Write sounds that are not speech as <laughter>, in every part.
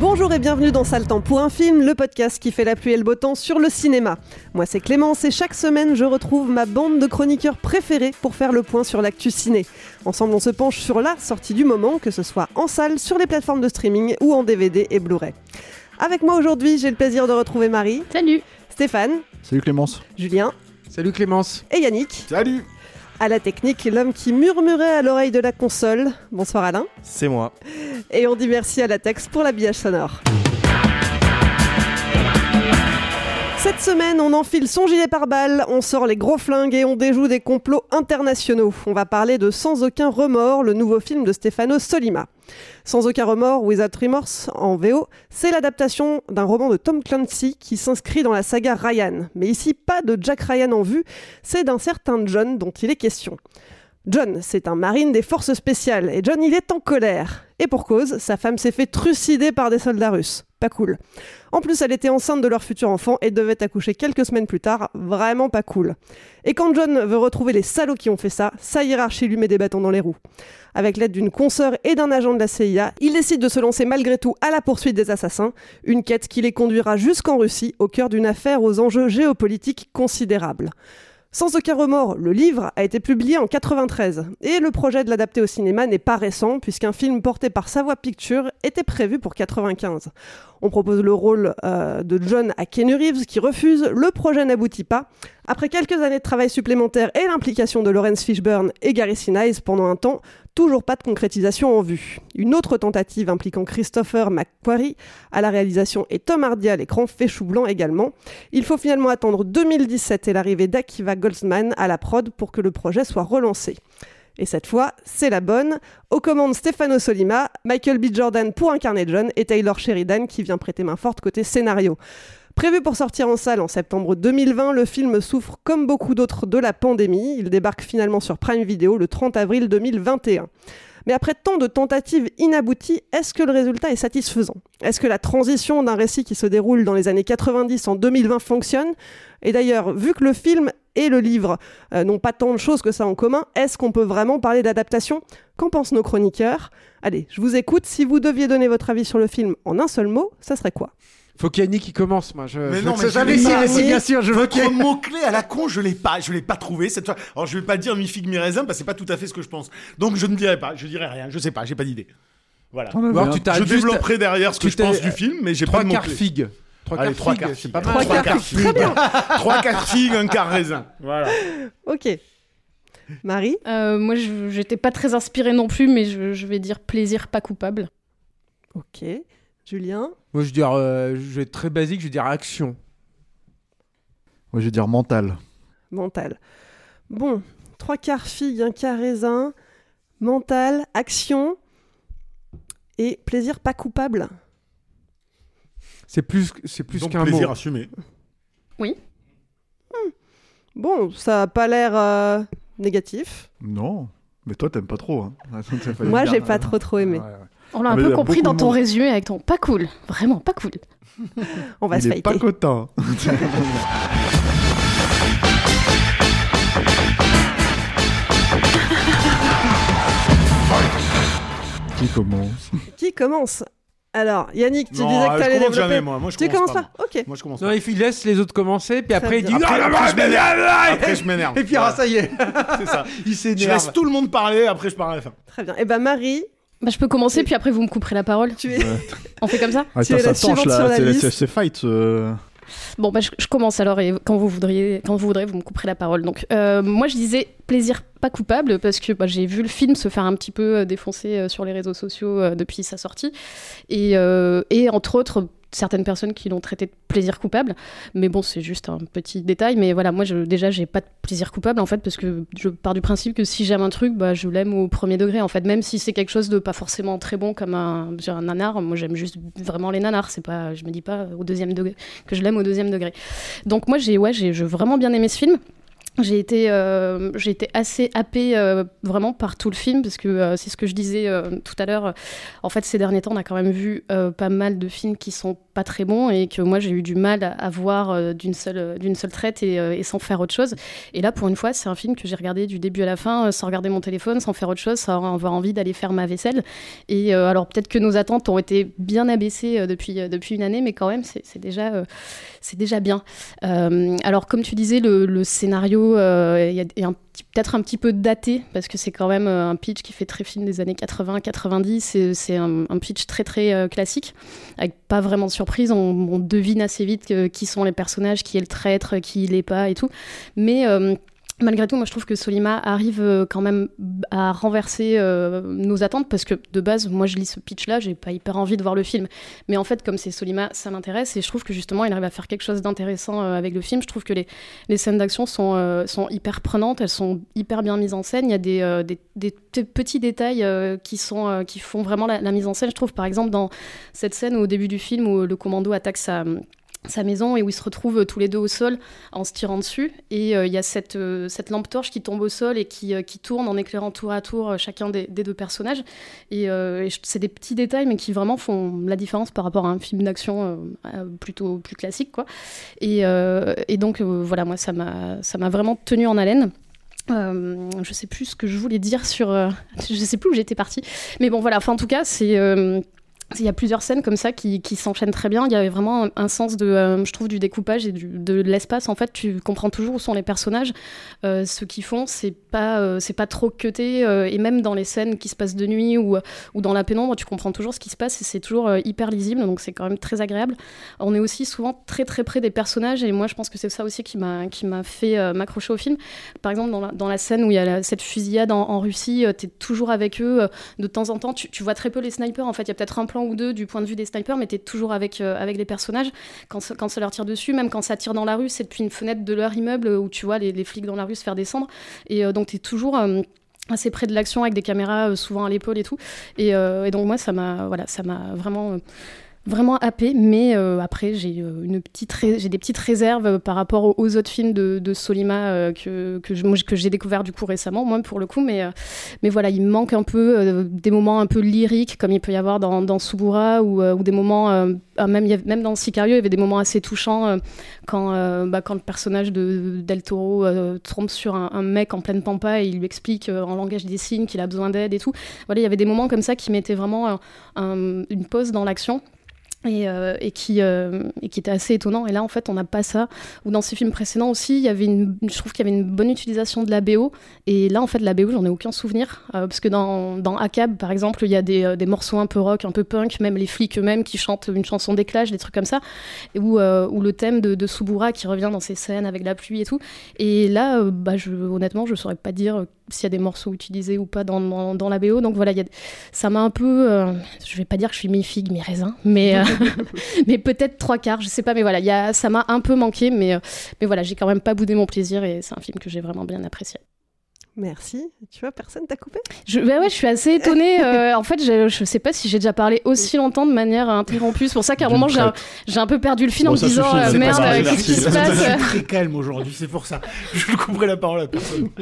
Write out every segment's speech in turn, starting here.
Bonjour et bienvenue dans Sale Temps pour un film, le podcast qui fait la pluie et le beau temps sur le cinéma. Moi c'est Clémence et chaque semaine je retrouve ma bande de chroniqueurs préférés pour faire le point sur l'actu ciné. Ensemble on se penche sur la sortie du moment, que ce soit en salle, sur les plateformes de streaming ou en DVD et Blu-ray. Avec moi aujourd'hui j'ai le plaisir de retrouver Marie. Salut Stéphane. Salut Clémence. Julien. Salut Clémence. Et Yannick. Salut. À la technique, l'homme qui murmurait à l'oreille de la console. Bonsoir Alain. C'est moi. Et on dit merci à la Tex pour l'habillage sonore. Cette semaine, on enfile son gilet pare-balles, on sort les gros flingues et on déjoue des complots internationaux. On va parler de Sans aucun remords, le nouveau film de Stefano Solima. Sans aucun remords, Without Remorse en VO, c'est l'adaptation d'un roman de Tom Clancy qui s'inscrit dans la saga Ryan. Mais ici, pas de Jack Ryan en vue, c'est d'un certain John dont il est question. John, c'est un marine des forces spéciales, et John, il est en colère. Et pour cause, sa femme s'est fait trucider par des soldats russes. Pas cool. En plus, elle était enceinte de leur futur enfant et devait accoucher quelques semaines plus tard. Vraiment pas cool. Et quand John veut retrouver les salauds qui ont fait ça, sa hiérarchie lui met des bâtons dans les roues. Avec l'aide d'une consoeur et d'un agent de la CIA, il décide de se lancer malgré tout à la poursuite des assassins, une quête qui les conduira jusqu'en Russie, au cœur d'une affaire aux enjeux géopolitiques considérables. Sans aucun remords, le livre a été publié en 93 et le projet de l'adapter au cinéma n'est pas récent puisqu'un film porté par Savoie Pictures était prévu pour 95. On propose le rôle euh, de John à Keanu Reeves qui refuse, le projet n'aboutit pas. Après quelques années de travail supplémentaire et l'implication de Lawrence Fishburne et Gary Sinise pendant un temps, toujours pas de concrétisation en vue. Une autre tentative impliquant Christopher McQuarrie à la réalisation et Tom Hardy à l'écran fait chou blanc également. Il faut finalement attendre 2017 et l'arrivée d'Akiva Goldsman à la prod pour que le projet soit relancé. Et cette fois, c'est la bonne. Aux commandes Stefano Solima, Michael B. Jordan pour incarner John et Taylor Sheridan qui vient prêter main forte côté scénario. Prévu pour sortir en salle en septembre 2020, le film souffre comme beaucoup d'autres de la pandémie. Il débarque finalement sur Prime Video le 30 avril 2021. Mais après tant de tentatives inabouties, est-ce que le résultat est satisfaisant? Est-ce que la transition d'un récit qui se déroule dans les années 90 en 2020 fonctionne? Et d'ailleurs, vu que le film et le livre euh, n'ont pas tant de choses que ça en commun, est-ce qu'on peut vraiment parler d'adaptation? Qu'en pensent nos chroniqueurs? Allez, je vous écoute. Si vous deviez donner votre avis sur le film en un seul mot, ça serait quoi? Faut qu'Yannick qui commence, moi. Je, mais je non, mais jamais je si, l'ai pas. mais bien sûr, je veux qu'il y ait- mot-clé à la con, je l'ai pas, je l'ai pas trouvé cette fois. Alors je vais pas dire mi figue mi raisin parce que c'est pas tout à fait ce que je pense. Donc je ne dirai pas, je dirais rien, je sais pas, j'ai pas d'idée. Voilà. Alors tu Je développerai derrière ce que tu je pense du film, mais j'ai pas trois de quarts mot-clé. figue. Trois Allez, quarts trois figue, quarts c'est figue. pas mal. Trois quarts quarts figue, figue. très bien. <laughs> Trois quarts un quart raisin. Voilà. Ok. Marie Euh, Moi, je- j'étais pas très inspirée non plus, mais je, je vais dire plaisir pas coupable. Ok. Julien Moi, je vais dire, euh, je vais être très basique, je vais dire action. Moi je vais dire mental. Mental. Bon, trois quarts figue, un quart raisin, mental, action et plaisir pas coupable. C'est plus, c'est plus qu'un plaisir mot. assumé. Bon, ça a pas l'air euh, négatif. Non, mais toi t'aimes pas trop. Hein. <laughs> Moi, j'ai pas trop trop aimé. Ouais, ouais. On l'a Ah, un mais peu compris dans ton monde. résumé avec ton pas cool. Vraiment pas cool. <laughs> On va se est pas fighter. <laughs> content. Qui commence? Qui commence? Alors, Yannick, tu Non, disais que je t'allais développer. jamais, moi. Moi, je tu commence commences pas, pas, Ok. Moi, je commence Non, pas. il laisse les autres commencer, puis après il dit. Après, Non, non, après, non, je m'énerve. Après, je m'énerve. <laughs> Et puis ah, ça y est, C'est ça. <laughs> il Je laisse s'énerve. tout le monde parler, après, je parle à la fin. Très bien. Et ben Marie, Bah, je peux commencer, puis après vous me couperez la parole. tu es. On fait comme ça <laughs> Tu es la suivante sur la liste. C'est fight. Bon, bah, je, commence alors, et quand vous voudriez, quand vous voudrez, vous me couperez la parole. Donc, euh, moi, je disais plaisir pas coupable, parce que bah, j'ai vu le film se faire un petit peu euh, défoncer euh, sur les réseaux sociaux depuis sa sortie. Et entre autres, certaines personnes qui l'ont traité de plaisir coupable. Mais bon, c'est juste un petit détail. Mais voilà, moi, je, déjà, j'ai pas de plaisir coupable, en fait, parce que je pars du principe que si j'aime un truc, bah, je l'aime au premier degré, en fait. Même si c'est quelque chose de pas forcément très bon, comme un, un nanar, moi, j'aime juste vraiment les nanars. C'est pas, je me dis pas au deuxième degré, que je l'aime au deuxième degré. Donc moi, j'ai ouais, j'ai vraiment bien aimé ce film. J'ai été, euh, été assez happée euh, vraiment par tout le film parce que euh, c'est ce que je disais tout à l'heure. En fait, ces derniers temps, on a quand même vu pas mal de films qui sont pas très bons et que moi j'ai eu du mal à, voir d'une seule, seule traite et, sans faire autre chose. Et là, pour une fois, c'est un film que j'ai regardé du début à la fin sans regarder mon téléphone, sans faire autre chose, sans avoir envie d'aller faire ma vaisselle. Et alors peut-être que nos attentes ont été bien abaissées depuis, depuis une année, mais quand même, c'est déjà, c'est déjà bien. Alors, comme tu disais, le scénario euh, y a- est peut-être un petit peu daté parce que c'est quand même euh, un pitch qui fait très film des années 80-90. C'est, un, un pitch très très euh, classique avec pas vraiment de surprise. On, devine assez vite qui sont les personnages, qui est le traître, qui l'est pas et tout. Mais euh, Malgré tout, moi je trouve que Solima arrive euh, quand même à renverser euh, nos attentes parce que de base, moi je lis ce pitch-là, j'ai pas hyper envie de voir le film. Mais en fait, comme c'est Solima, ça m'intéresse et je trouve que justement il arrive à faire quelque chose d'intéressant euh, avec le film. Je trouve que les, scènes d'action sont, hyper prenantes, elles sont hyper bien mises en scène. Il y a des, petits détails qui font vraiment la, la mise en scène. Je trouve par exemple dans cette scène au début du film où le commando attaque sa sa maison et où ils se retrouvent euh, tous les deux au sol en se tirant dessus et euh, il y a cette, euh, cette lampe torche qui tombe au sol et qui, qui tourne en éclairant tour à tour chacun des, des deux personnages et, c'est des petits détails mais qui vraiment font la différence par rapport à un film d'action plutôt plus classique quoi et, et donc voilà moi ça m'a vraiment tenu en haleine euh, je sais plus ce que je voulais dire sur. euh, <laughs> je sais plus où j'étais partie. Mais bon, voilà. Enfin, en tout cas, c'est. Il y a plusieurs scènes comme ça qui, s'enchaînent très bien. Il y avait vraiment un, sens de, euh, je trouve, du découpage et de l'espace. En fait, tu comprends toujours où sont les personnages. Euh, ce qu'ils font, c'est pas, euh, c'est pas trop cuté. et même dans les scènes qui se passent de nuit ou, dans la pénombre, tu comprends toujours ce qui se passe et c'est toujours hyper lisible. Donc c'est quand même très agréable. On est aussi souvent très très près des personnages et moi je pense que c'est ça aussi qui m'a qui m'a fait m'accrocher au film. Par exemple dans la, scène où il y a cette fusillade en, Russie, tu es toujours avec eux. de temps en temps, tu vois très peu les snipers. En fait, il y a peut-être un plan ou deux du point de vue des snipers, mais tu es toujours avec, euh, avec les personnages. Quand, ça- quand ça leur tire dessus, même quand ça tire dans la rue, c'est depuis une fenêtre de leur immeuble où tu vois les, flics dans la rue se faire descendre. Et euh, donc tu es toujours... euh, assez près de l'action avec des caméras souvent à l'épaule et tout et, et donc moi ça m'a voilà ça m'a vraiment vraiment happé mais euh, après j'ai euh, une petite j'ai des petites réserves euh, par rapport aux, autres films de, Solima que que j'ai découvert du coup récemment moi pour le coup mais mais voilà il me manque un peu des moments un peu lyriques comme il peut y avoir dans, dans ou, ou des moments ah, même même dans Sicario il y avait des moments assez touchants quand bah, quand le personnage de Del Toro tombe sur un, mec en pleine pampa et il lui explique en langage des signes qu'il a besoin d'aide et tout. Voilà il y avait des moments comme ça qui mettaient vraiment un- un- une pause dans l'action et, euh, euh, et qui était assez étonnant. Et là en fait on n'a pas ça. Ou dans ces films précédents aussi il y avait une je trouve qu'il y avait une bonne utilisation de la BO et là en fait la BO j'en ai aucun souvenir. Euh, parce que dans dans par exemple il y a des, des morceaux un peu rock un peu punk même les flics eux-mêmes qui chantent une chanson d'éclage des trucs comme ça. Où le thème de, de Subura qui revient dans ces scènes avec la pluie et tout. Et là bah je honnêtement je saurais pas dire s'il y a des morceaux utilisés ou pas dans, dans, dans la BO donc voilà il y a, ça m'a un peu euh, je vais pas dire que je suis mi figue mi raisin mais euh, <laughs> mais peut-être trois quarts, je sais pas, mais voilà, il y a, ça m'a un peu manqué, mais, euh, mais voilà, j'ai quand même pas boudé mon plaisir et c'est un film que j'ai vraiment bien apprécié. Merci. Tu vois, personne t'a coupé? Je, ouais, ouais, je suis assez étonnée. <laughs> euh, en fait, je, je sais pas si j'ai déjà parlé aussi longtemps de manière interrompue. C'est pour ça qu'à un moment, j'ai un, traite. j'ai un peu perdu le fil en me disant euh, merde, qu'est-ce qui merci. se Je passe? Suis très calme aujourd'hui, c'est pour ça. Je ne couperai la parole à personne. <laughs>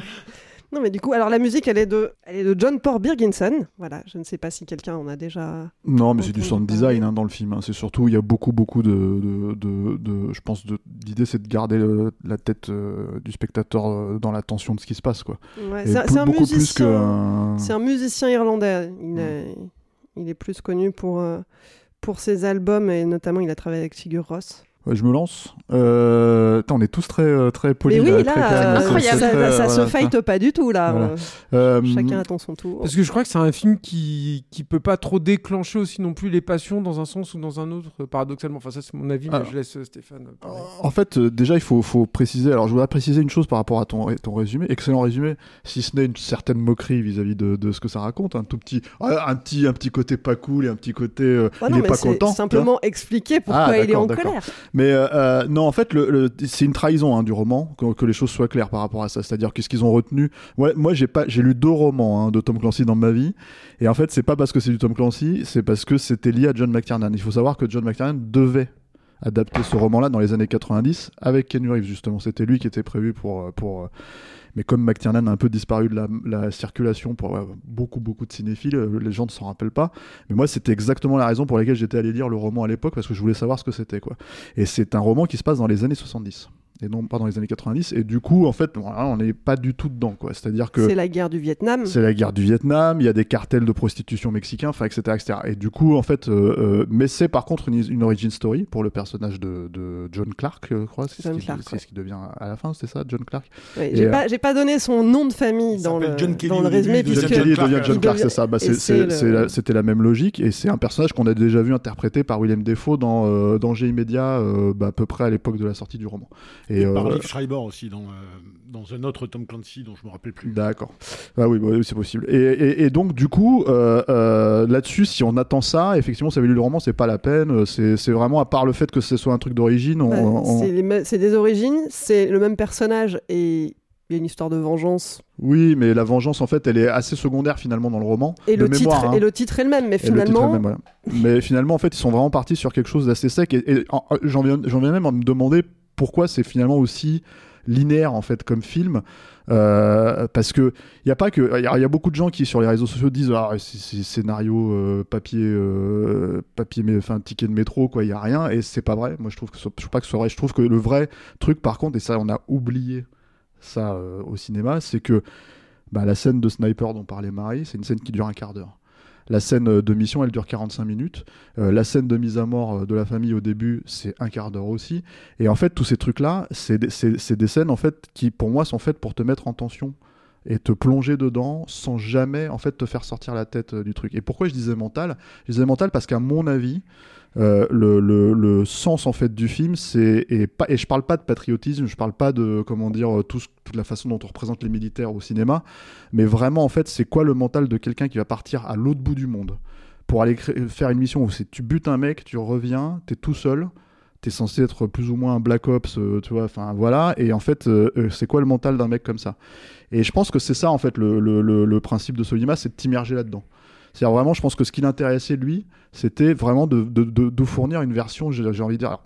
Non, mais du coup, alors la musique, elle est de, elle est de John Paul Birginson. Voilà, je ne sais pas si quelqu'un en a déjà. Non, mais c'est du sound design hein, dans le film. hein. C'est surtout, il y a beaucoup, beaucoup de. de, de, de- je pense, de- l'idée, c'est de garder la tête euh, du spectateur euh, dans l'attention de ce qui se passe. Quoi. Ouais, c'est un- musicien. C'est un musicien irlandais. Il, est, il est plus connu pour, euh, pour ses albums et notamment il a travaillé avec Sigur Ross. Ouais, je me lance. Euh, attends, on est tous très, euh, très polis. Mais oui, là, euh, incroyable. ça, très, ça voilà, se fight pas du tout là. Voilà. Euh, Euh, Chacun attend son tour. Parce que je crois que c'est un film qui qui peut pas trop déclencher aussi non plus les passions dans un sens ou dans un autre, euh, paradoxalement. Enfin, ça c'est mon avis, mais Alors. je laisse euh, Stéphane parler. En fait, euh, déjà, il faut, faut préciser. Alors, je voudrais préciser une chose par rapport à ton, ton résumé. Excellent résumé, si ce n'est une certaine moquerie vis-à-vis de, de ce que ça raconte. Un tout petit, ah, un petit, un petit côté pas cool et un petit côté, euh, Ah il non, est mais pas c'est content. simplement expliquer pourquoi Ah, il est en colère. Mais euh, euh, non, en fait, c'est une trahison hein, du roman, que, les choses soient claires par rapport à ça. C'est-à-dire qu'est-ce qu'ils ont retenu. Moi, j'ai lu deux romans hein, de Tom Clancy dans ma vie, et en fait, c'est pas parce que c'est du Tom Clancy, c'est parce que c'était lié à John McTiernan. Il faut savoir que John McTiernan devait adapter ce roman-là dans les années 90 avec Ken Reeves justement. C'était lui qui était prévu pour euh, pour. Mais comme McTiernan a un peu disparu de la, la circulation pour beaucoup beaucoup de cinéphiles, euh, les gens ne s'en rappellent pas. Mais moi, c'était exactement la raison pour laquelle j'étais allé lire le roman à l'époque parce que je voulais savoir ce que c'était quoi. Et c'est un roman qui se passe dans les années 70 et non pas dans les années 90. Et du coup, en fait, on n'est pas du tout dedans quoi. C'est-à-dire que C'est la guerre du Vietnam. c'est la guerre du Vietnam, il y a des cartels de prostitution mexicains, enfin, etc., etc. Et du coup, en fait, euh, euh, mais c'est par contre une, une origin story pour le personnage de, de John Clark, euh, je crois. C'est ce John qui- Clark, c'est ouais. ce qui devient à la fin, c'est ça, John Clark? Ouais, J'ai euh, pas, j'ai pas donné son nom de famille dans le, s'appelle John Kelly dans le résumé. John Kelly Clark, devient John Clark, c'est ça. Bah, et c'est- c'est c'est- le- c'est la- C'était la même logique, et c'est un personnage qu'on a déjà vu interprété par Willem Dafoe dans euh, Danger immédiat, euh, bah, à peu près à l'époque de la sortie du roman. Et, euh, par Liv Schreiber aussi, dans, euh, dans un autre Tom Clancy dont je me rappelle plus. D'accord. Ah oui, bah oui, c'est possible. Et, et- et donc, du coup, euh, euh, là-dessus, si on attend ça, effectivement, ça avait lu le roman, c'est pas la peine. C'est c'est vraiment, à part le fait que ce soit un truc d'origine, Ouais, on- c'est des origines, c'est le même personnage et il y a une histoire de vengeance. Oui, mais la vengeance, en fait, elle est assez secondaire finalement dans le roman. Et, le, mémoire, titre, hein. et le titre est le même, mais Et le titre est finalement, le même, voilà. Mais finalement, en fait, ils sont vraiment partis sur quelque chose d'assez sec. Et, et en- j'en viens, j'en viens même à me demander pourquoi c'est finalement aussi linéaire en fait comme film. Euh, parce que il y a beaucoup de gens qui sur les réseaux sociaux disent ah c'est scénario euh, papier euh, papier ticket de métro quoi il y a rien et c'est pas vrai. Moi je trouve que trouve pas que ce soit vrai. Je trouve que le vrai truc par contre et ça on a oublié ça au cinéma c'est que bah, la scène de sniper dont parlait Marie c'est une scène qui dure un quart d'heure la scène euh, de mission, elle dure 45 minutes. Euh, la scène de mise à mort euh, de la famille au début, c'est un quart d'heure aussi. Et en fait, tous ces trucs-là, c'est des- des scènes en fait qui, pour moi, sont faites pour te mettre en tension et te plonger dedans sans jamais en fait te faire sortir la tête euh, du truc. Et pourquoi je disais mental? Je disais mental parce qu'à mon avis, euh, le, le- sens en fait du film, c'est et pas et je parle pas de patriotisme, je parle pas de comment dire euh, toute la façon dont on représente les militaires au cinéma, mais vraiment en fait c'est quoi le mental de quelqu'un qui va partir à l'autre bout du monde? Pour aller faire une mission où tu butes un mec, tu reviens, t'es tout seul. T'es censé être plus ou moins un Black Ops, tu vois, enfin voilà, et en fait, c'est quoi le mental d'un mec comme ça? Et je pense que c'est ça, en fait, le, principe de Solima, c'est de t'immerger là-dedans. C'est-à-dire vraiment, je pense que ce qui l'intéressait, lui, c'était vraiment de, fournir une version, j'ai envie de dire,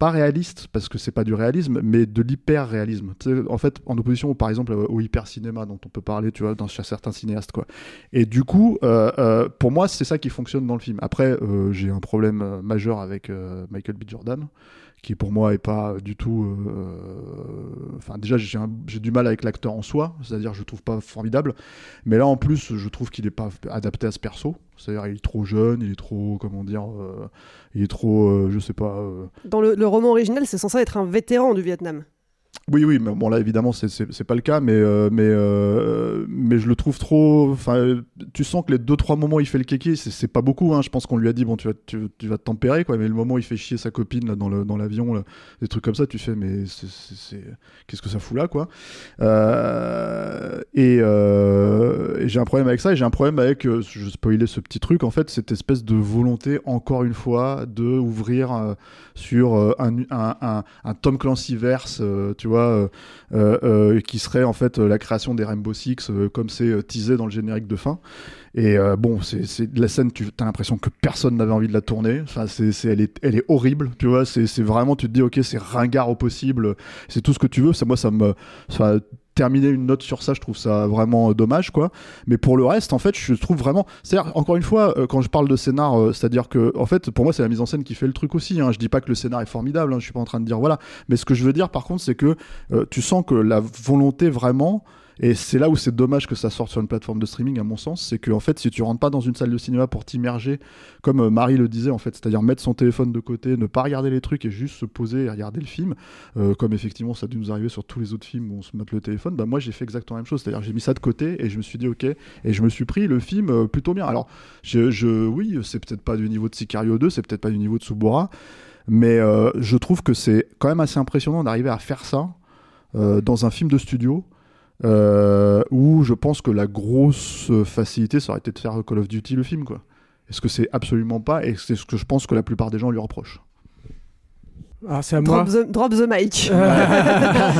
pas réaliste, parce que c'est pas du réalisme, mais de l'hyper-réalisme. En fait, en opposition, par exemple, au hyper-cinéma dont on peut parler, tu vois, dans chez certains cinéastes, quoi. Et du coup, euh, euh, pour moi, c'est ça qui fonctionne dans le film. Après, euh, j'ai un problème majeur avec Michael B. Jordan, qui pour moi est pas du tout. euh, Enfin, déjà, j'ai du mal avec l'acteur en soi, c'est-à-dire je le trouve pas formidable. Mais là, en plus, je trouve qu'il est pas adapté à ce perso. C'est-à-dire, il est trop jeune, il est trop, comment dire, euh, il est trop, euh, je sais pas. euh, dans le roman original, c'est censé être un vétéran du Vietnam. Oui, oui, mais bon là évidemment c'est pas le cas, mais euh, mais euh, mais je le trouve trop. Enfin, tu sens que les deux trois moments où il fait le kéké, c'est pas beaucoup. Hein. Je pense qu'on lui a dit bon tu vas tu, vas te tempérer quoi, mais le moment où il fait chier sa copine là dans dans l'avion, là, des trucs comme ça, tu fais mais c'est qu'est-ce que ça fout là quoi. Euh, et j'ai un problème avec ça, et j'ai un problème avec je spoilais ce petit truc en fait, cette espèce de volonté encore une fois de ouvrir sur un, un, un, Tom Clancy verse, tu vois, euh, euh, euh, qui serait en fait la création des Rainbow Six, comme c'est teasé dans le générique de fin. Et bon, c'est la scène, tu as l'impression que personne n'avait envie de la tourner. Enfin, c'est elle, est, elle est horrible, tu vois. C'est vraiment, tu te dis, ok, c'est ringard au possible, c'est tout ce que tu veux. Ça, moi, ça me. Ça, terminer une note sur ça, je trouve ça vraiment euh, dommage, quoi. Mais pour le reste, en fait, je trouve vraiment. C'est-à-dire, encore une fois, euh, quand je parle de scénar, euh, c'est-à-dire que, en fait, pour moi, c'est la mise en scène qui fait le truc aussi. Hein. Je dis pas que le scénar est formidable, hein, je suis pas en train de dire voilà. Mais ce que je veux dire, par contre, c'est que tu sens que la volonté vraiment Et c'est là où c'est dommage que ça sorte sur une plateforme de streaming, à mon sens. C'est que, en fait, si tu rentres pas dans une salle de cinéma pour t'immerger, comme euh, Marie le disait, en fait, c'est-à-dire mettre son téléphone de côté, ne pas regarder les trucs et juste se poser et regarder le film, euh, comme effectivement ça a dû nous arriver sur tous les autres films où on se met le téléphone, bah moi j'ai fait exactement la même chose. C'est-à-dire j'ai mis ça de côté et je me suis dit ok, et je me suis pris le film euh, plutôt bien. Alors, je, je- oui, c'est peut-être pas du niveau de Sicario 2, c'est peut-être pas du niveau de Subora, mais je trouve que c'est quand même assez impressionnant d'arriver à faire ça dans un film de studio. Euh, où je pense que la grosse facilité ça aurait été de faire Call of Duty le film quoi. Est-ce que c'est absolument pas et c'est ce que je pense que la plupart des gens lui reprochent. Ah, c'est à moi. Drop the, drop the mic. <laughs>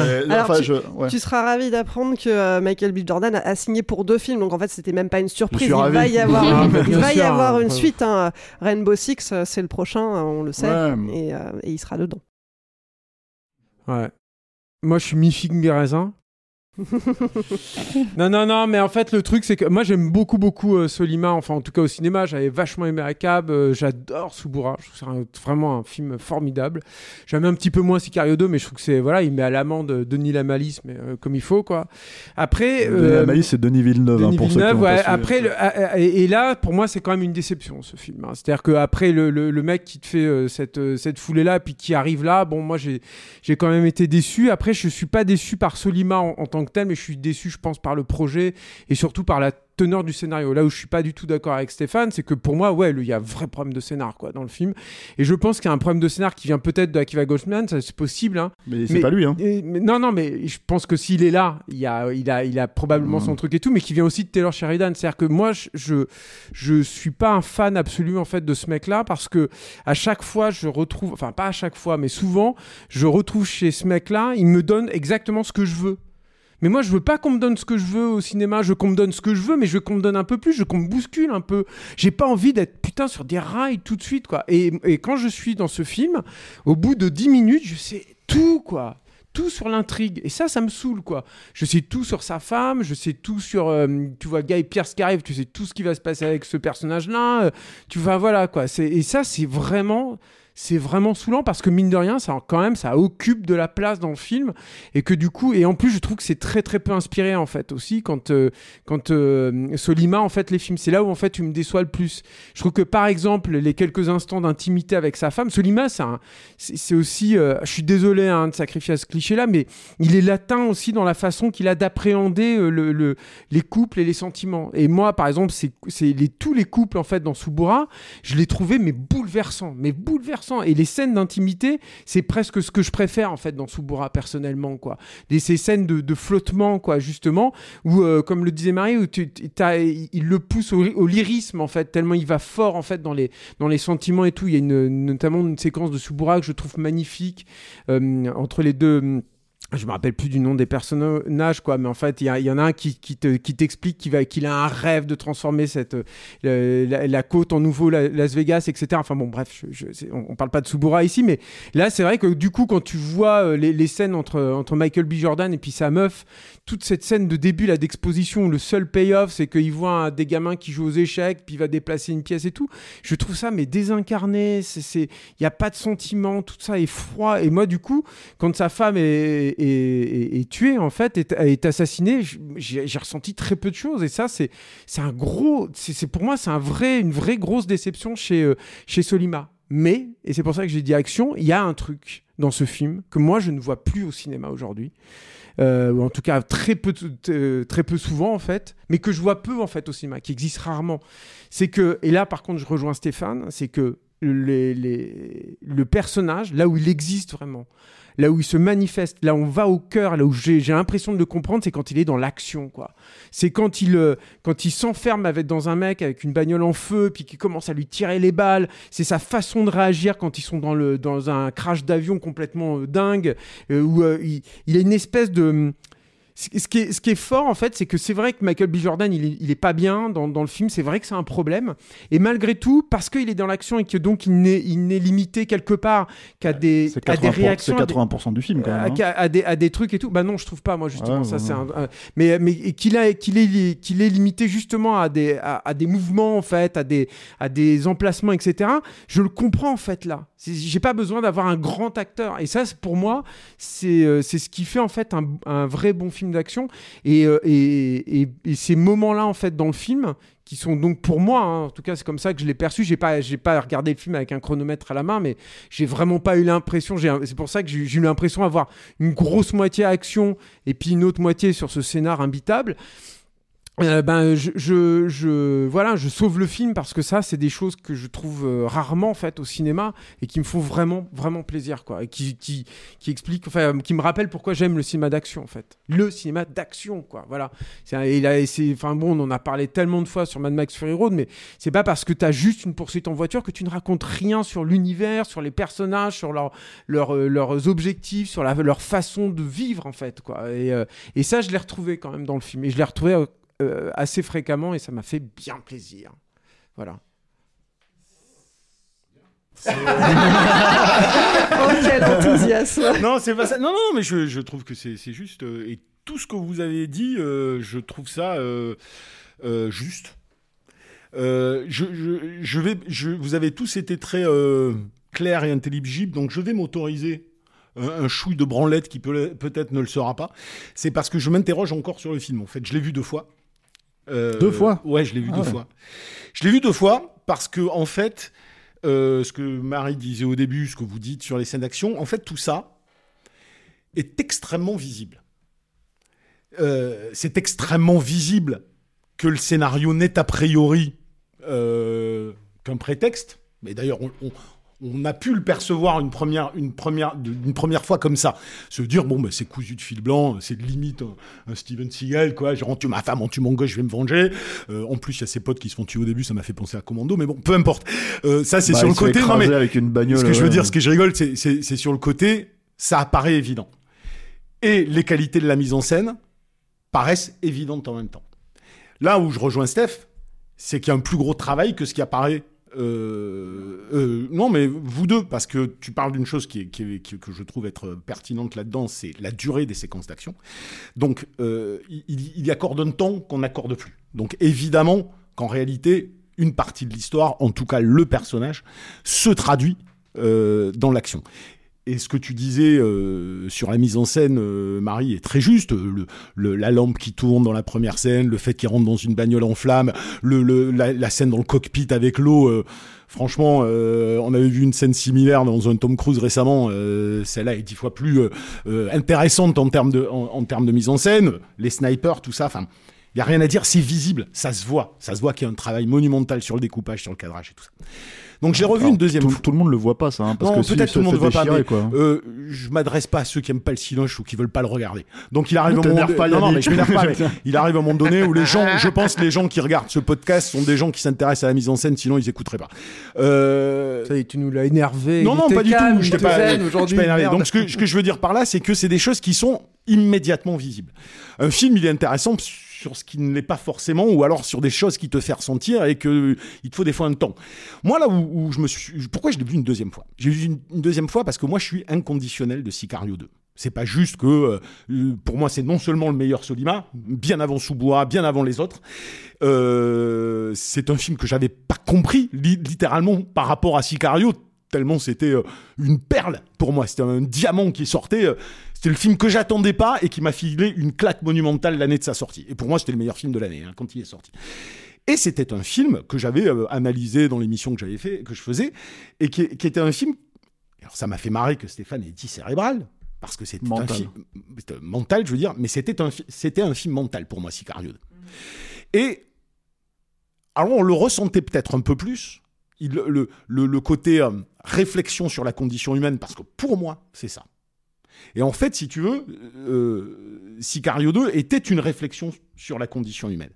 Euh, Alors, enfin, tu, je- ouais. tu seras ravi d'apprendre que euh, Michael B. Jordan a, a signé pour deux films, donc en fait c'était même pas une surprise. Il ravi. va y avoir, <laughs> Ah, il mais bien va y sûr, avoir hein. une suite. hein. Rainbow Six, euh, c'est le prochain, on le sait, Ouais. et, euh, et il sera dedans. Ouais. Moi, je suis mi-figue, mi-raisin. <laughs> non, non, non, mais en fait, le truc, c'est que moi, j'aime beaucoup, beaucoup euh, Solima. Enfin, en tout cas, au cinéma, j'avais vachement aimé Akab. euh, J'adore Subura. Je trouve que c'est vraiment un film formidable. J'aime un petit peu moins Sicario 2, mais je trouve que c'est. Voilà, il met à l'amende Denis Lamalis, mais euh, comme il faut, quoi. Après. Denis euh, Lamalis, c'est Denis Villeneuve, hein, pour ceux qui Villeneuve, ouais. suivi. Après, le- ah, ah, et, et là, pour moi, c'est quand même une déception ce film. hein. C'est-à-dire qu'après le, le, le mec qui te fait euh, cette, euh, cette foulée-là, puis qui arrive là, bon, moi, j'ai j'ai quand même été déçu. Après, je suis pas déçu par Solima en, en tant que tel, mais je suis déçu, je pense, par le projet et surtout par la teneur du scénario. Là où je suis pas du tout d'accord avec Stéphane, c'est que pour moi, ouais, il y a un vrai problème de scénar quoi dans le film. Et je pense qu'il y a un problème de scénar qui vient peut-être de Akiva Goldsman, ça c'est possible. Hein. Mais c'est pas lui, hein. Et- mais non, non, mais je pense que s'il est là, il, y a, il, a, il a probablement Mhm. son truc et tout, mais qui vient aussi de Taylor Sheridan. C'est-à-dire que moi, je, je, je suis pas un fan absolu en fait de ce mec-là parce que à chaque fois, je retrouve, enfin pas à chaque fois, mais souvent, je retrouve chez ce mec-là, il me donne exactement ce que je veux. Mais moi, je veux pas qu'on me donne ce que je veux au cinéma. Je veux qu'on me donne ce que je veux, mais je veux qu'on me donne un peu plus. Je veux qu'on me bouscule un peu. J'ai pas envie d'être putain sur des rails tout de suite, quoi. Et, et quand je suis dans ce film, au bout de 10 minutes, je sais tout, quoi. Tout sur l'intrigue. Et ça, ça me saoule, quoi. Je sais tout sur sa femme, je sais tout sur, euh, tu vois, Guy Pierce qui arrive, tu sais tout ce qui va se passer avec ce personnage-là. euh, tu vas, voilà, quoi. Et ça, c'est vraiment c'est vraiment saoulant parce que mine de rien ça quand même ça occupe de la place dans le film et que du coup et en plus je trouve que c'est très très peu inspiré en fait aussi quand euh, quand euh, Solima en fait les films. C'est là où en fait tu me déçois le plus. Je trouve que par exemple les quelques instants d'intimité avec sa femme Solima c'est aussi euh, je suis désolé hein, de sacrifier à ce cliché là mais il est latin aussi dans la façon qu'il a d'appréhender le, le- les couples et les sentiments. Et moi par exemple c'est les tous les couples en fait dans Subura je les trouvais mais bouleversants mais bouleversants et les scènes d'intimité c'est presque ce que je préfère en fait dans Subura personnellement quoi. Ces scènes de, flottement quoi justement où euh, comme le disait Marie où il le pousse au, lyrisme en fait tellement il va fort en fait dans les dans les sentiments et tout. Il y a notamment une séquence de Subura que je trouve magnifique euh, entre les deux je me rappelle plus du nom des personnages quoi mais en fait il y, en a un qui, qui te- qui t'explique qu'il a un rêve de transformer cette euh, la, côte en nouveau La- Las Vegas etc enfin bon bref on, on parle pas de Subura ici mais là c'est vrai que du coup quand tu vois euh, les, scènes entre entre Michael B. Jordan et puis sa meuf toute cette scène de début là d'exposition le seul payoff c'est qu'il voit des gamins qui jouent aux échecs puis il va déplacer une pièce et tout je trouve ça mais désincarné il y a pas de sentiment tout ça est froid. Et moi du coup quand sa femme est, est, tuée en fait est, est assassinée je- j'ai ressenti très peu de choses. Et ça c'est un gros c'est pour moi c'est un vrai une vraie grosse déception chez euh, chez Solima. Mais et c'est pour ça que j'ai dit action il y a un truc dans ce film que moi je ne vois plus au cinéma aujourd'hui. Euh, ou en tout cas très peu, euh, très peu souvent en fait, mais que je vois peu en fait au cinéma, qui existe rarement. C'est que, et là par contre je rejoins Stéphane, c'est que le personnage, là où il existe vraiment, là où il se manifeste, là où on va au cœur, là où j'ai l'impression de le comprendre, c'est quand il est dans l'action, quoi. C'est quand il, euh, quand il s'enferme avec, dans un mec avec une bagnole en feu, puis qu'il commence à lui tirer les balles. C'est sa façon de réagir quand ils sont dans, le, dans un crash d'avion complètement euh, dingue, euh, où il, il a une espèce de... Ce qui, est, ce qui est fort, en fait, c'est que c'est vrai que Michael B. Jordan, il est, il est pas bien dans, dans le film. C'est vrai que c'est un problème. Et malgré tout, parce qu'il est dans l'action et que donc il n'est, il n'est limité quelque part qu'à des, C'est à des 80%, réactions. c'est à des- 80% du film quand même. hein. à des, à des trucs et tout. Bah non, je trouve pas, moi, justement. Ouais, ça, ouais, c'est un- mais qu'il a- qu'il est, qu'il est limité justement à des, à, à des mouvements, en fait, à des, à des emplacements, etc. Je le comprends, en fait, là. C'est- J'ai pas besoin d'avoir un grand acteur. Et ça, pour moi, c'est euh, c'est ce qui fait, en fait, un, un vrai bon film d'action. Et, euh, et, ces moments-là, en fait, dans le film, qui sont donc pour moi, hein, en tout cas, c'est comme ça que je l'ai perçu. J'ai pas, j'ai pas regardé le film avec un chronomètre à la main, mais j'ai vraiment pas eu l'impression. C'est pour ça que j'ai j'ai eu l'impression d'avoir une grosse moitié action et puis une autre moitié sur ce scénar imbitable. Euh, ben je, je, je- voilà je sauve le film parce que ça c'est des choses que je trouve euh, rarement en fait au cinéma et qui me font vraiment vraiment plaisir quoi. Et qui qui, qui expliquent enfin qui me rappellent pourquoi j'aime le cinéma d'action en fait. Le cinéma d'action quoi voilà. C'est et là, c'est enfin bon on en a parlé tellement de fois sur Mad Max Fury Road mais c'est pas parce que tu as juste une poursuite en voiture que tu ne racontes rien sur l'univers sur les personnages sur leur, leur, euh, leurs objectifs sur la, leur façon de vivre en fait quoi. Et, euh, et ça je l'ai retrouvé quand même dans le film. Et je l'ai retrouvé euh, assez fréquemment et ça m'a fait bien plaisir. Voilà. Oh, quel enthousiasme non, c'est pas ça. Non, non, mais je, je trouve que c'est c'est juste. euh, et tout ce que vous avez dit, euh, je trouve ça euh, euh, juste. Euh, je, je, je vais, je, vous avez tous été très euh, clairs et intelligibles, donc je vais m'autoriser un, un chouille de branlette qui peut- peut-être ne le sera pas. C'est parce que je m'interroge encore sur le film. En fait, je l'ai vu deux fois. Euh, Deux fois Ouais, je l'ai vu Ah deux ouais. fois. Je l'ai vu deux fois parce que, en fait, euh, ce que Marie disait au début, ce que vous dites sur les scènes d'action, en fait, tout ça est extrêmement visible. Euh, c'est extrêmement visible que le scénario n'est a priori euh, qu'un prétexte. Mais d'ailleurs, on, on- on a pu le percevoir une première, une première, une première fois comme ça. Se dire, bon, bah, c'est cousu de fil blanc, c'est limite un, un Steven Seagal, quoi. Genre, on tue ma femme, on tue mon gars, je vais me venger. Euh, en plus, il y a ses potes qui se font tuer au début, ça m'a fait penser à Commando, mais bon, peu importe. Euh, ça, c'est Bah, sur le côté. Non, mais avec une bagnole, ce que je veux ouais. dire, ce que je rigole, c'est- c'est c'est sur le côté, ça apparaît évident. Et les qualités de la mise en scène paraissent évidentes en même temps. Là où je rejoins Steph, c'est qu'il y a un plus gros travail que ce qui apparaît. Euh, euh, non, mais vous deux, parce que tu parles d'une chose qui que je trouve être pertinente là-dedans, c'est la durée des séquences d'action. Donc, euh, il, il accorde un temps qu'on n'accorde plus. Donc, évidemment qu'en réalité, une partie de l'histoire, en tout cas le personnage, se traduit dans l'action. Et ce que tu disais euh, sur la mise en scène, euh, Marie, est très juste. Le, le- la lampe qui tourne dans la première scène, le fait qu'il rentre dans une bagnole en flammes, le, la, la scène dans le cockpit avec l'eau. euh, franchement, euh, on avait vu une scène similaire dans un Tom Cruise récemment. euh, Celle-là est dix fois plus euh, euh, intéressante en termes de, en termes de mise en scène. Les snipers, tout ça. Enfin, il y a rien à dire. C'est visible, ça se voit. Ça se voit qu'il y a un travail monumental sur le découpage, sur le cadrage et tout ça. Donc j'ai revu Alors, une deuxième tout, fois. Tout le monde le voit pas ça, hein, parce non, que si, peut-être il tout le monde ne fait voit pas, mais quoi. euh, je m'adresse pas à ceux qui aiment pas le cinoche ou qui veulent pas le regarder. Donc il arrive un moment pas, non, non, mais Yannick. je m'énerve pas, mais <laughs> il arrive un moment donné où les gens, je pense, les gens qui regardent ce podcast sont des gens qui s'intéressent à la mise en scène, sinon ils écouteraient pas. Euh, Ça y est, tu nous l'as énervé. non, non, pas du tout. Je t'ai pas, énervé. Donc, ce que, ce que je veux dire par là, c'est que c'est des choses qui sont immédiatement visibles. Un film, il est intéressant sur ce qui ne l'est pas forcément, ou alors sur des choses qui te fait ressentir et que il te faut des fois un temps. Moi, là où, je me suis, pourquoi je l'ai vu une deuxième fois? J'ai vu une, deuxième fois parce que moi, je suis inconditionnel de Sicario 2. C'est pas juste que, euh, pour moi, c'est non seulement le meilleur Solima, bien avant Sous-Bois, bien avant les autres. Euh, c'est un film que j'avais pas compris, li- littéralement, par rapport à Sicario, tellement c'était euh, une perle pour moi. C'était un diamant qui sortait. C'était le film que j'attendais pas et qui m'a filé une claque monumentale l'année de sa sortie. Et pour moi, c'était le meilleur film de l'année hein, quand il est sorti. Et c'était un film que j'avais euh, analysé dans l'émission que j'avais fait, que je faisais, et qui, qui était un film. Alors ça m'a fait marrer que Stéphane ait dit cérébral, parce que c'était un film mental, je veux dire, mais c'était un, fi- c'était un film mental pour moi, Sicario. 2. Et alors on le ressentait peut-être un peu plus, il- le, le, le côté euh, réflexion sur la condition humaine, parce que pour moi, c'est ça. Et en fait, si tu veux, euh, Sicario 2 était une réflexion sur la condition humaine.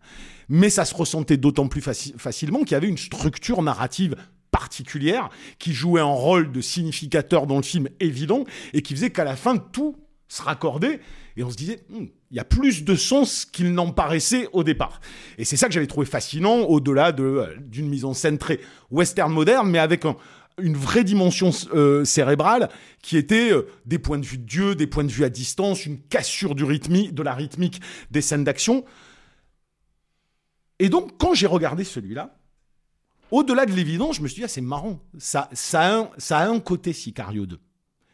Mais ça se ressentait d'autant plus faci- facilement qu'il y avait une structure narrative particulière qui jouait un rôle de significateur dans le film évident et qui faisait qu'à la fin tout se raccordait et on se disait Hmm, il y a plus de sens qu'il n'en paraissait au départ. Et c'est ça que j'avais trouvé fascinant au-delà de, euh, d'une mise en scène très western moderne mais avec un- une vraie dimension euh, cérébrale qui était euh, des points de vue de Dieu, des points de vue à distance, une cassure de la rythmique des scènes d'action. Et donc, quand j'ai regardé celui-là, au-delà de l'évidence, je me suis dit, ah, c'est marrant. Ça, ça, a un, côté Sicario 2.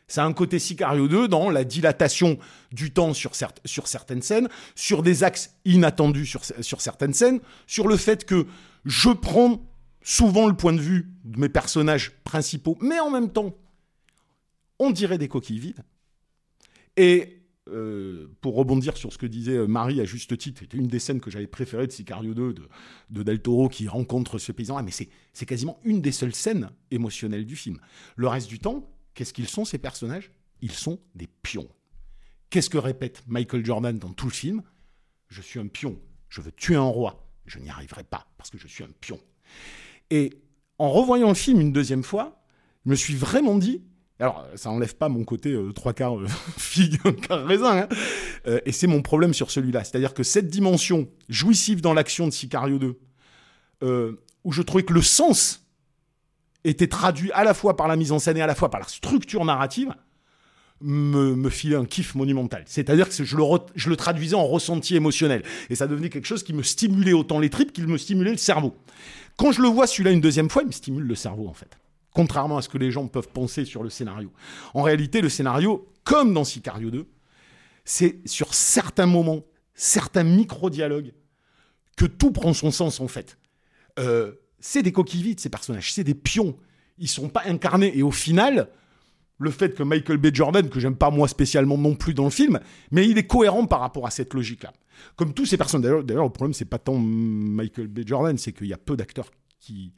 Ça a un côté Sicario 2 dans la dilatation du temps sur, sur certaines scènes, sur des axes inattendus sur, sur certaines scènes, sur le fait que je prends souvent le point de vue de mes personnages principaux, mais en même temps, on dirait des coquilles vides. Et euh, pour rebondir sur ce que disait euh, Marie à juste titre, c'était une des scènes que j'avais préférées de Sicario 2 de, de Del Toro qui rencontre ce paysan. Ah, mais c'est quasiment une des seules scènes émotionnelles du film. Le reste du temps, qu'est-ce qu'ils sont ces personnages? Ils sont des pions. Qu'est-ce que répète Michael Jordan dans tout le film? Je suis un pion. Je veux tuer un roi. Je n'y arriverai pas parce que je suis un pion. Et en revoyant le film une deuxième fois, je me suis vraiment dit, alors ça enlève pas mon côté euh, trois quarts euh, <laughs> figue, un quart raisin, hein. Euh, et c'est mon problème sur celui-là. C'est-à-dire que cette dimension jouissive dans l'action de Sicario 2, euh, où je trouvais que le sens était traduit à la fois par la mise en scène et à la fois par la structure narrative, me, filait un kiff monumental. C'est-à-dire que je le traduisais en ressenti émotionnel. Et ça devenait quelque chose qui me stimulait autant les tripes qu'il me stimulait le cerveau. Quand je le vois celui-là une deuxième fois, il me stimule le cerveau en fait. Contrairement à ce que les gens peuvent penser sur le scénario. En réalité, le scénario, comme dans Sicario 2, c'est sur certains moments, certains micro-dialogues, que tout prend son sens en fait. Euh, c'est des coquilles ces personnages, c'est des pions. Ils sont pas incarnés. Et au final, le fait que Michael B. Jordan, que j'aime pas moi spécialement non plus dans le film, mais il est cohérent par rapport à cette logique-là. Comme tous ces personnes. D'ailleurs, d'ailleurs, le problème, c'est pas tant Michael B. Jordan, c'est qu'il y a peu d'acteurs qui,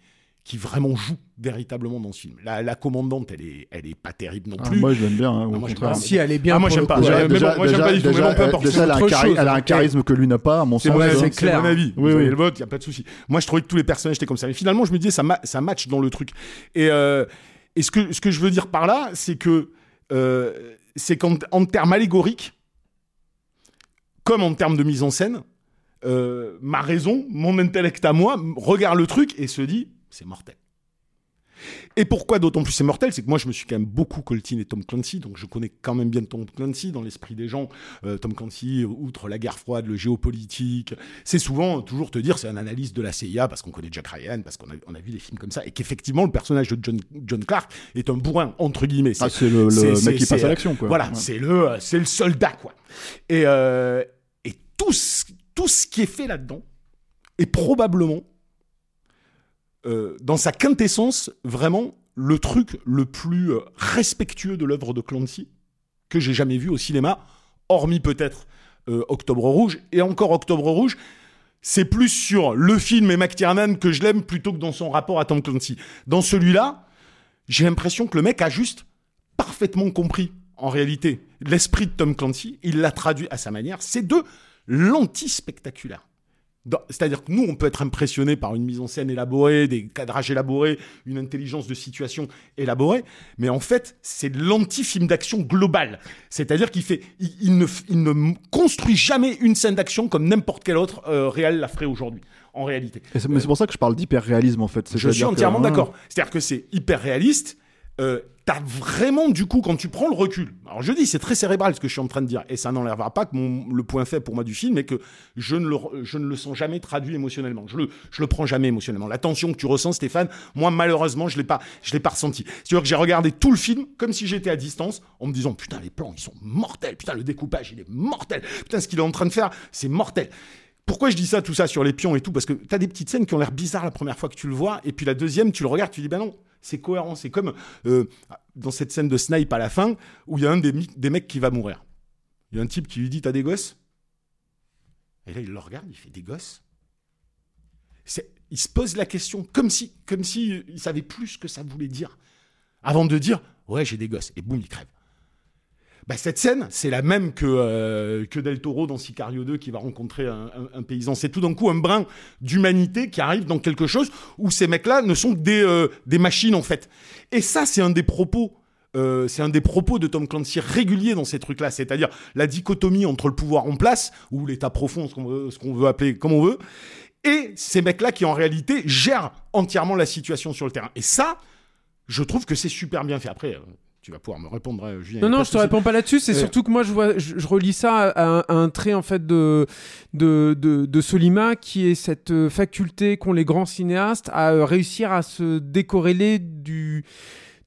qui vraiment jouent véritablement dans ce film. La, la commandante, elle est, elle est pas terrible non Ah, plus. moi, je l'aime bien, hein, Ah, moi, pas. Si, elle est bien Ah, moi, j'aime pas. J'ai- mais bon, moi, j'aime pas du tout, mais déjà, bon, peu importe. déjà, elle a un, chose. elle a un charisme que lui n'a pas, à mon C'est sens. hein. c'est c'est clair. mon avis. Oui, Vous oui. le vote, il n'y a pas de souci. Moi, je trouvais que tous les personnages étaient comme ça. Mais finalement, je me disais, ça, ma- ça match dans le truc. Et, euh, et ce, que, ce que je veux dire par là, c'est que euh, c'est qu'en en termes allégoriques, comme en termes de mise en scène, euh, ma raison, mon intellect à moi, regarde le truc et se dit, c'est mortel. Et pourquoi d'autant plus c'est mortel C'est que moi, je me suis quand même beaucoup coltiné Tom Clancy, donc je connais quand même bien Tom Clancy dans l'esprit des gens. Euh, Tom Clancy, outre la guerre froide, le géopolitique, c'est souvent toujours te dire c'est un analyste de la CIA parce qu'on connaît Jack Ryan, parce qu'on a, on a vu des films comme ça, et qu'effectivement, le personnage de John, John Clark est un bourrin, entre guillemets. Ah, c'est le- le c'est- mec c'est- qui passe c'est- à l'action, quoi. Voilà, Ouais. c'est le, c'est le soldat, quoi. Et, euh, et tout, ce, tout ce qui est fait là-dedans est probablement euh, dans sa quintessence, vraiment le truc le plus euh, respectueux de l'œuvre de Clancy que j'ai jamais vu au cinéma, hormis peut-être euh, Octobre Rouge. Et encore Octobre Rouge, c'est plus sur le film et McTiernan que je l'aime plutôt que dans son rapport à Tom Clancy. Dans celui-là, j'ai l'impression que le mec a juste parfaitement compris, en réalité, l'esprit de Tom Clancy. Il l'a traduit à sa manière. C'est de l'anti-spectaculaire. C'est-à-dire que nous, on peut être impressionné par une mise en scène élaborée, des cadrages élaborés, une intelligence de situation élaborée, mais en fait, c'est l'anti-film d'action global. C'est-à-dire qu'il fait, il, il ne, il ne construit jamais une scène d'action comme n'importe quel autre euh, réel la ferait aujourd'hui, en réalité. Et mais c'est pour ça que je parle d'hyper réalisme en fait. Je suis entièrement hein, d'accord. C'est-à-dire que c'est hyper réaliste. Euh, T'as vraiment, du coup, quand tu prends le recul. Alors, je dis, c'est très cérébral ce que je suis en train de dire. Et ça n'enlèvera pas que mon, le point fait pour moi du film est que je ne, le, je ne le sens jamais traduit émotionnellement. Je le, je le prends jamais émotionnellement. La tension que tu ressens, Stéphane, moi, malheureusement, je l'ai pas, je l'ai pas ressenti. C'est-à-dire que j'ai regardé tout le film comme si j'étais à distance en me disant, putain, les plans, ils sont mortels. Putain, le découpage, il est mortel. Putain, ce qu'il est en train de faire, c'est mortel. Pourquoi je dis ça, tout ça sur les pions et tout? Parce que t'as des petites scènes qui ont l'air bizarres la première fois que tu le vois, et puis la deuxième, tu le regardes, tu dis, ben non, c'est cohérent. C'est comme euh, dans cette scène de snipe à la fin, où il y a un des, mecs qui va mourir. Il y a un type qui lui dit, t'as des gosses? Et là, il le regarde, il fait des gosses? Il se pose la question, comme si, comme si euh, il savait plus ce que ça voulait dire, avant de dire, ouais, j'ai des gosses, et boum, il crève. Bah, cette scène, c'est la même que, euh, que Del Toro dans Sicario 2 qui va rencontrer un, paysan. C'est tout d'un coup un brin d'humanité qui arrive dans quelque chose où ces mecs-là ne sont que des, euh, des machines en fait. Et ça, c'est un des propos. euh, c'est un des propos de Tom Clancy réguliers dans ces trucs-là, c'est-à-dire la dichotomie entre le pouvoir en place, ou l'état profond, ce qu'on veut, veut appeler comme on veut, et ces mecs-là qui en réalité gèrent entièrement la situation sur le terrain. Et ça, je trouve que c'est super bien fait. Après, tu vas pouvoir me répondre, euh, Julien. Non, non, je te réponds pas là-dessus. C'est surtout que moi, je, vois, je, je relis ça à, un- à un trait en fait de, de, de, de Solima, qui est cette euh, faculté qu'ont les grands cinéastes à euh, réussir à se décorréler du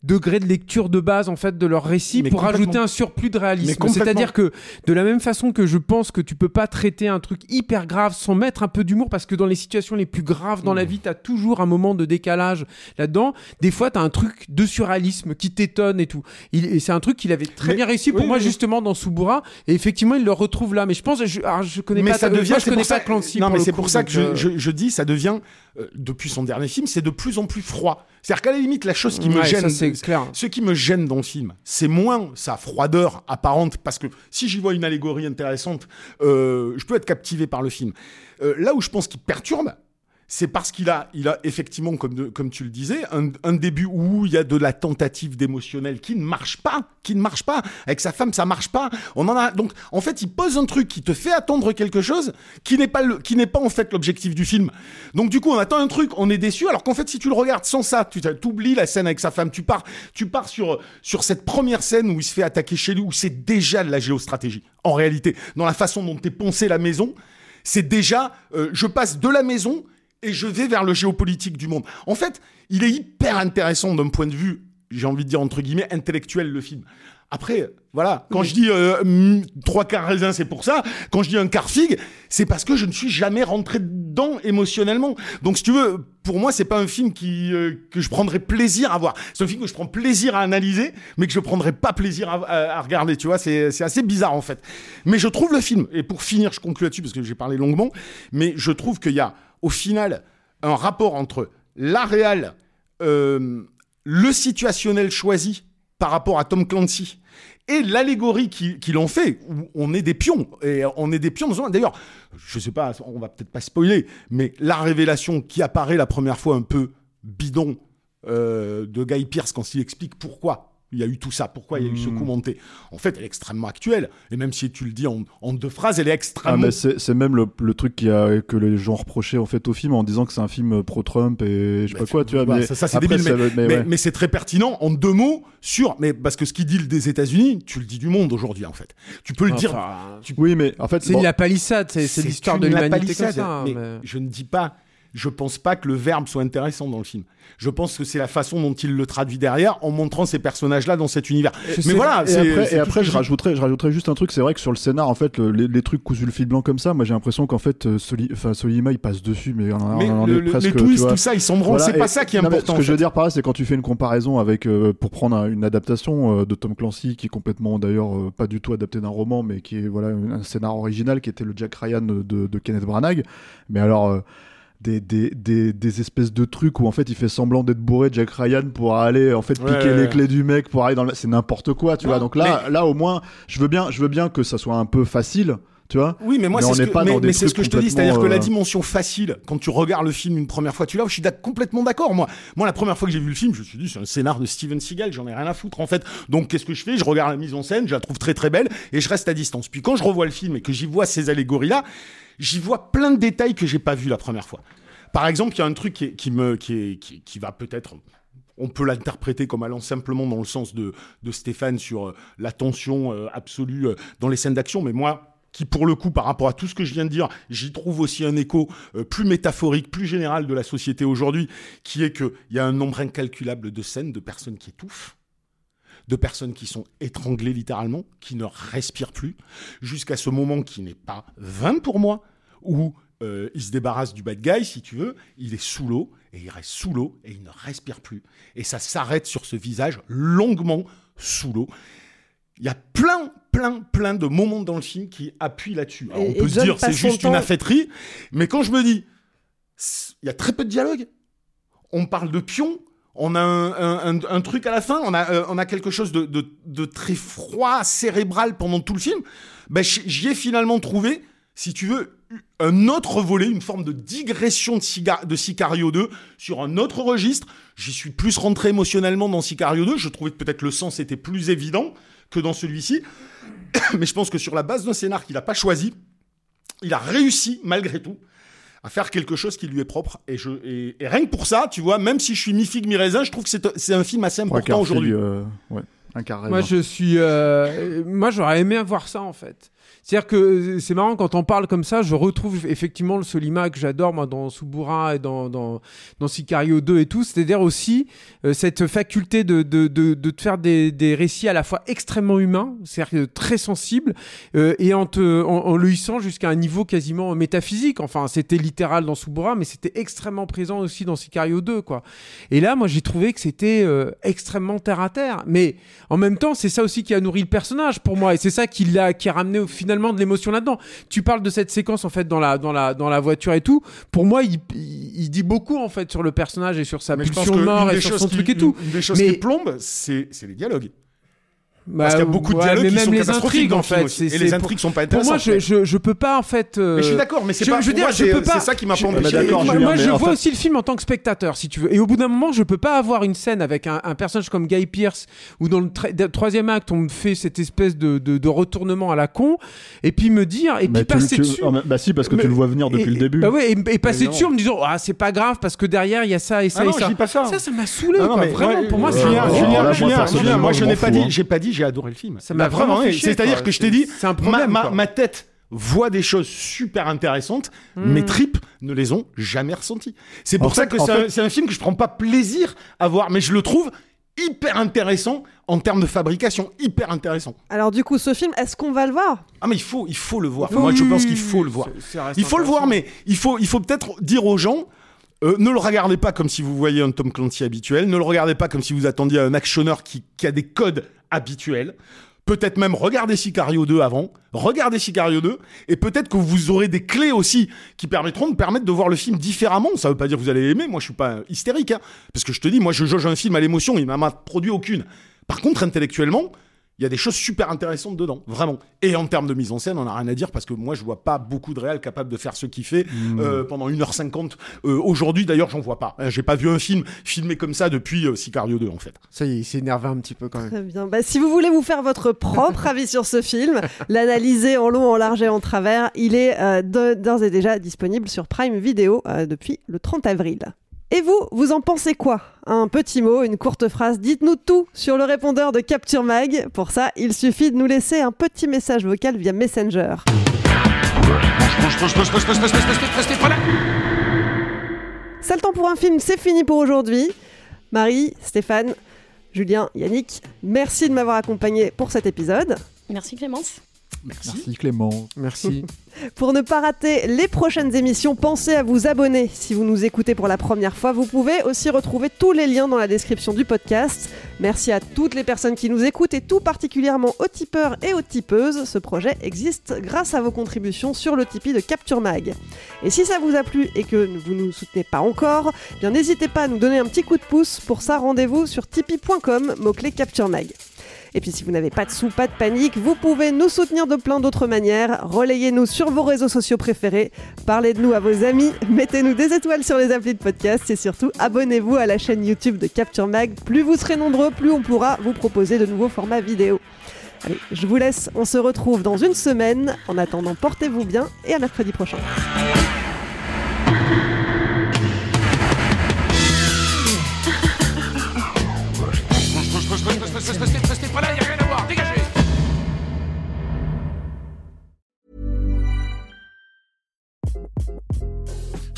degré de lecture de base en fait de leur récit Mais pour rajouter un surplus de réalisme. C'est-à-dire que de la même façon que je pense que tu peux pas traiter un truc hyper grave sans mettre un peu d'humour parce que dans les situations les plus graves dans Mmh. la vie, tu as toujours un moment de décalage là-dedans. Des fois, tu as un truc de surréalisme qui t'étonne et tout. Il- et c'est un truc qu'il avait très Mais- bien réussi pour oui, moi oui. justement dans Subura et effectivement, il le retrouve là mais je pense je, alors, je connais mais pas ça devient moi, je connais pas ça- Clancy non mais c'est pour ça que je, euh, je- je dis ça devient euh, depuis son dernier film c'est de plus en plus froid c'est à dire qu'à la limite la chose qui me gêne ça, c'est clair. ce qui me gêne dans le film c'est moins sa froideur apparente parce que si j'y vois une allégorie intéressante euh, je peux être captivé par le film Euh, là où je pense qu'il perturbe c'est parce qu'il a, il a effectivement, comme, comme tu le disais, un, début où il y a de la tentative d'émotionnel qui ne marche pas, qui ne marche pas. Avec sa femme, ça marche pas. On en a donc, en fait, il pose un truc qui te fait attendre quelque chose qui n'est pas le, qui n'est pas en fait l'objectif du film. Donc du coup, on attend un truc, on est déçu. Alors qu'en fait, si tu le regardes sans ça, tu t'oublies la scène avec sa femme. Tu pars, tu pars sur sur cette première scène où il se fait attaquer chez lui, où c'est déjà de la géostratégie. En réalité, dans la façon dont est poncée la maison, c'est déjà, euh, je passe de la maison et je vais vers le géopolitique du monde. En fait, il est hyper intéressant d'un point de vue, j'ai envie de dire entre guillemets, intellectuel le film. Après, voilà, quand je dis euh, trois quarts raisin, c'est pour ça. Quand je dis un quart figue, c'est parce que je ne suis jamais rentré dedans émotionnellement. Donc, si tu veux, pour moi, c'est pas un film qui euh, que je prendrais plaisir à voir. C'est un film que je prends plaisir à analyser, mais que je prendrais pas plaisir à, à- à regarder. Tu vois, c'est c'est assez bizarre en fait. Mais je trouve le film. Et pour finir, je conclue là-dessus parce que j'ai parlé longuement. Mais je trouve qu'il y a, au final, un rapport entre la réal, euh, le situationnel choisi par rapport à Tom Clancy et l'allégorie qui- qu'ils ont fait, où on est des pions, et on est des pions. D'ailleurs, je sais pas, on va peut-être pas spoiler, mais la révélation qui apparaît la première fois un peu bidon euh, de Guy Pierce quand il explique pourquoi il y a eu tout ça, pourquoi il y a eu ce coup monté? En fait, elle est extrêmement actuelle, et même si tu le dis en, en deux phrases, elle est Ah, extrêmement... mais c'est même le, le truc qui a, que les gens reprochaient en fait au film en disant que c'est un film pro-Trump et je sais pas quoi, tu vois. Voilà, mais ça, ça, c'est débile, mais, ça- mais mais- ouais. mais c'est très pertinent en deux mots sur. Mais parce que ce qui dit le des États-Unis, tu le dis du monde aujourd'hui en fait. Tu peux le dire. Tu- Oui, mais en fait, c'est bon, la palissade, c'est l'histoire de l'humanité hein, je ne dis pas. Je pense pas que le verbe soit intéressant dans le film. Je pense que c'est la façon dont il le traduit derrière en montrant ces personnages-là dans cet univers. Je mais voilà, Et après, et je, rajouterais, je rajouterais juste un truc, c'est vrai que sur le scénar, en fait, le- les, les trucs cousus le fil blanc comme ça, moi j'ai l'impression qu'en fait, euh, Soli, Solima il passe dessus, mais on, en- Mais on en le- est le- presque. les tu twists, vois. tout ça, ils s'en branlent. Voilà, c'est pas et- ça qui est non, important. Ce que en je veux dire par là, c'est quand tu fais une comparaison avec, euh, pour prendre un- une adaptation euh, de Tom Clancy, qui est complètement d'ailleurs euh, pas du tout adapté d'un roman, mais qui est voilà un scénar original, qui était le Jack Ryan de, de Kenneth Branagh. Mais alors. Des, des, des, des espèces de trucs où en fait il fait semblant d'être bourré Jack Ryan pour aller en fait Ouais, piquer ouais, les ouais. clés du mec pour aller dans le... c'est n'importe quoi tu Non, vois donc là mais- là au moins je veux bien je veux bien que ça soit un peu facile tu vois Oui, mais moi, c'est ce que, mais, ce que je te dis, c'est-à-dire que la euh, dimension facile, quand tu regardes le film une première fois, tu l'as, je suis complètement d'accord. Moi, moi, la première fois que j'ai vu le film, je me suis dit, c'est un scénar de Steven Seagal, j'en ai rien à foutre, en fait. Donc, qu'est-ce que je fais? Je regarde la mise en scène, je la trouve très très belle, et je reste à distance. Puis quand je revois le film et que j'y vois ces allégories-là, j'y vois plein de détails que j'ai pas vus la première fois. Par exemple, il y a un truc qui, me, qui, est- qui, qui va peut-être on peut l'interpréter comme allant simplement dans le sens de, de Stéphane sur euh, la tension euh, absolue dans les scènes d'action, mais moi, qui pour le coup, par rapport à tout ce que je viens de dire, j'y trouve aussi un écho euh, plus métaphorique, plus général de la société aujourd'hui, qui est qu'il y a un nombre incalculable de scènes de personnes qui étouffent, de personnes qui sont étranglées littéralement, qui ne respirent plus, jusqu'à ce moment qui n'est pas vain pour moi, où euh, il se débarrasse du bad guy, si tu veux, il est sous l'eau, et il reste sous l'eau, et il ne respire plus. Et ça s'arrête sur ce visage longuement sous l'eau. Il y a plein, plein, plein de moments dans le film qui appuient là-dessus. Alors, on peut se dire c'est juste une affaîtrie, mais quand je me dis, il y a très peu de dialogue, on parle de pion, on a un, un- un- un truc à la fin, on a, euh, on a quelque chose de, de- de très froid, cérébral pendant tout le film, ben, j'y ai finalement trouvé, si tu veux, un autre volet, une forme de digression de, de Sicario 2 sur un autre registre. J'y suis plus rentré émotionnellement dans Sicario 2. Je trouvais que peut-être le sens était plus évident que dans celui-ci. <coughs> Mais je pense que sur la base d'un scénar qu'il n'a pas choisi, il a réussi, malgré tout, à faire quelque chose qui lui est propre. Et, je, et, et rien que pour ça, tu vois, même si je suis mi-figue, mi-raisin, je trouve que c'est un film assez important aujourd'hui. euh, ouais, un quart Moi, je suis. euh, Moi, j'aurais aimé avoir ça en fait. C'est-à-dire que euh, c'est marrant quand on parle comme ça, je retrouve effectivement le Solima que j'adore moi dans Subura et dans, dans, dans Sicario 2 et tout. C'est-à-dire aussi euh, cette faculté de, de, de, de te faire des, des récits à la fois extrêmement humains, c'est-à-dire très sensibles, euh, et en, te, en, en le hissant jusqu'à un niveau quasiment métaphysique. Enfin, c'était littéral dans Subura, mais c'était extrêmement présent aussi dans Sicario 2, quoi. Et là, moi, j'ai trouvé que c'était euh, extrêmement terre à terre. Mais en même temps, c'est ça aussi qui a nourri le personnage pour moi, et c'est ça qui l'a qui a ramené au final de l'émotion là-dedans. Tu parles de cette séquence en fait dans la dans la dans la voiture et tout. Pour moi, il, il, il dit beaucoup en fait sur le personnage et sur sa pulsion de mort et sur son qui- truc et tout. Une des choses Mais- qui plombe, c'est c'est les dialogues. Bah, Parce qu'il y a beaucoup de dialogues qui même sont les catastrophiques intrigues dans en le film fait. aussi. Et les intrigues sont pas Pour moi, intéressantes, je, je, je peux pas en fait. euh, Mais je suis d'accord, mais c'est pas- Je veux pour dire, moi, je c'est- peux pas. c'est ça qui m'a pas je- empêché moi, je vois fait- aussi le film en tant que spectateur, si tu veux. Et au bout d'un moment, je peux pas avoir une scène avec un, un personnage comme Guy Pierce où dans le troisième acte, on me fait cette espèce de, de, de retournement à la con, et puis me dire, et Mais puis passer dessus. ah, bah si, parce que Mais- tu le vois venir depuis et- le début. Bah ouais, et, et passer dessus en me disant, ah, c'est pas grave parce que derrière, il y a ça et ça Ah et non, ça. je dis pas ça. Ça, ça m'a saoulé. Ah non, quoi. mais Vraiment, ouais, pour moi, euh, c'est Julien, Julien, Julien, moi je n'ai pas dit, hein. j'ai pas dit j'ai adoré le film. Ça m'a vraiment C'est-à-dire que je t'ai dit, C'est un problème, ma, ma, tête voit des choses super intéressantes, Hmm. mes tripes ne les ont jamais ressenties. C'est pour En ça fait- que c'est fait- un, film que je prends pas plaisir à voir, mais je le trouve hyper intéressant en termes de fabrication, hyper intéressant. Alors du coup, ce film, est-ce qu'on va le voir? Ah mais il faut, il faut le voir. Oui, Moi je pense qu'il faut le voir. Il faut le voir, mais il faut, il faut peut-être dire aux gens. euh, ne le regardez pas comme si vous voyez un Tom Clancy habituel. Ne le regardez pas comme si vous attendiez un actionneur qui, qui a des codes habituels. Peut-être même regardez Sicario 2 avant, regardez Sicario 2, et peut-être que vous aurez des clés aussi qui permettront de permettre de voir le film différemment. Ça veut pas dire que vous allez aimer, moi je suis pas hystérique, hein, parce que je te dis, moi je jauge un film à l'émotion, il m'a produit aucune. Par contre, intellectuellement, il y a des choses super intéressantes dedans, vraiment. Et en termes de mise en scène, on n'a rien à dire parce que moi, je vois pas beaucoup de réels capables de faire ce qu'il fait euh, pendant 1h50. Euh, Aujourd'hui, d'ailleurs, j'en vois pas. Euh, J'ai pas vu un film filmé comme ça depuis euh, Sicario 2, en fait. Ça y est, il s'est énervé un petit peu quand même. Très bien. Bah, si vous voulez vous faire votre propre <laughs> avis sur ce film, l'analyser en long, en large et en travers, il est euh, d'ores et déjà disponible sur Prime Video euh, depuis le 30 avril. Et vous, vous en pensez quoi? Un petit mot, une courte phrase, dites-nous tout sur le répondeur de Capture Mag. Pour ça, il suffit de nous laisser un petit message vocal via Messenger. C'est le temps pour un film, c'est fini pour aujourd'hui. Marie, Stéphane, Julien, Yannick, merci de m'avoir accompagné pour cet épisode. Merci Clémence. Merci. Merci Clément. Merci. <laughs> Pour ne pas rater les prochaines émissions, pensez à vous abonner. Si vous nous écoutez pour la première fois, vous pouvez aussi retrouver tous les liens dans la description du podcast. Merci à toutes les personnes qui nous écoutent et tout particulièrement aux tipeurs et aux tipeuses. Ce projet existe grâce à vos contributions sur le Tipeee de Capture Mag. Et si ça vous a plu et que vous ne nous soutenez pas encore, eh bien n'hésitez pas à nous donner un petit coup de pouce. Pour ça, rendez-vous sur tipeee.com, mot-clé Capture Mag. Et puis si vous n'avez pas de sous, pas de panique, vous pouvez nous soutenir de plein d'autres manières. Relayez-nous sur vos réseaux sociaux préférés, parlez de nous à vos amis, mettez-nous des étoiles sur les applis de podcast et surtout abonnez-vous à la chaîne YouTube de Capture Mag. Plus vous serez nombreux, plus on pourra vous proposer de nouveaux formats vidéo. Allez, je vous laisse, on se retrouve dans une semaine. En attendant, portez-vous bien et à mercredi prochain. <laughs>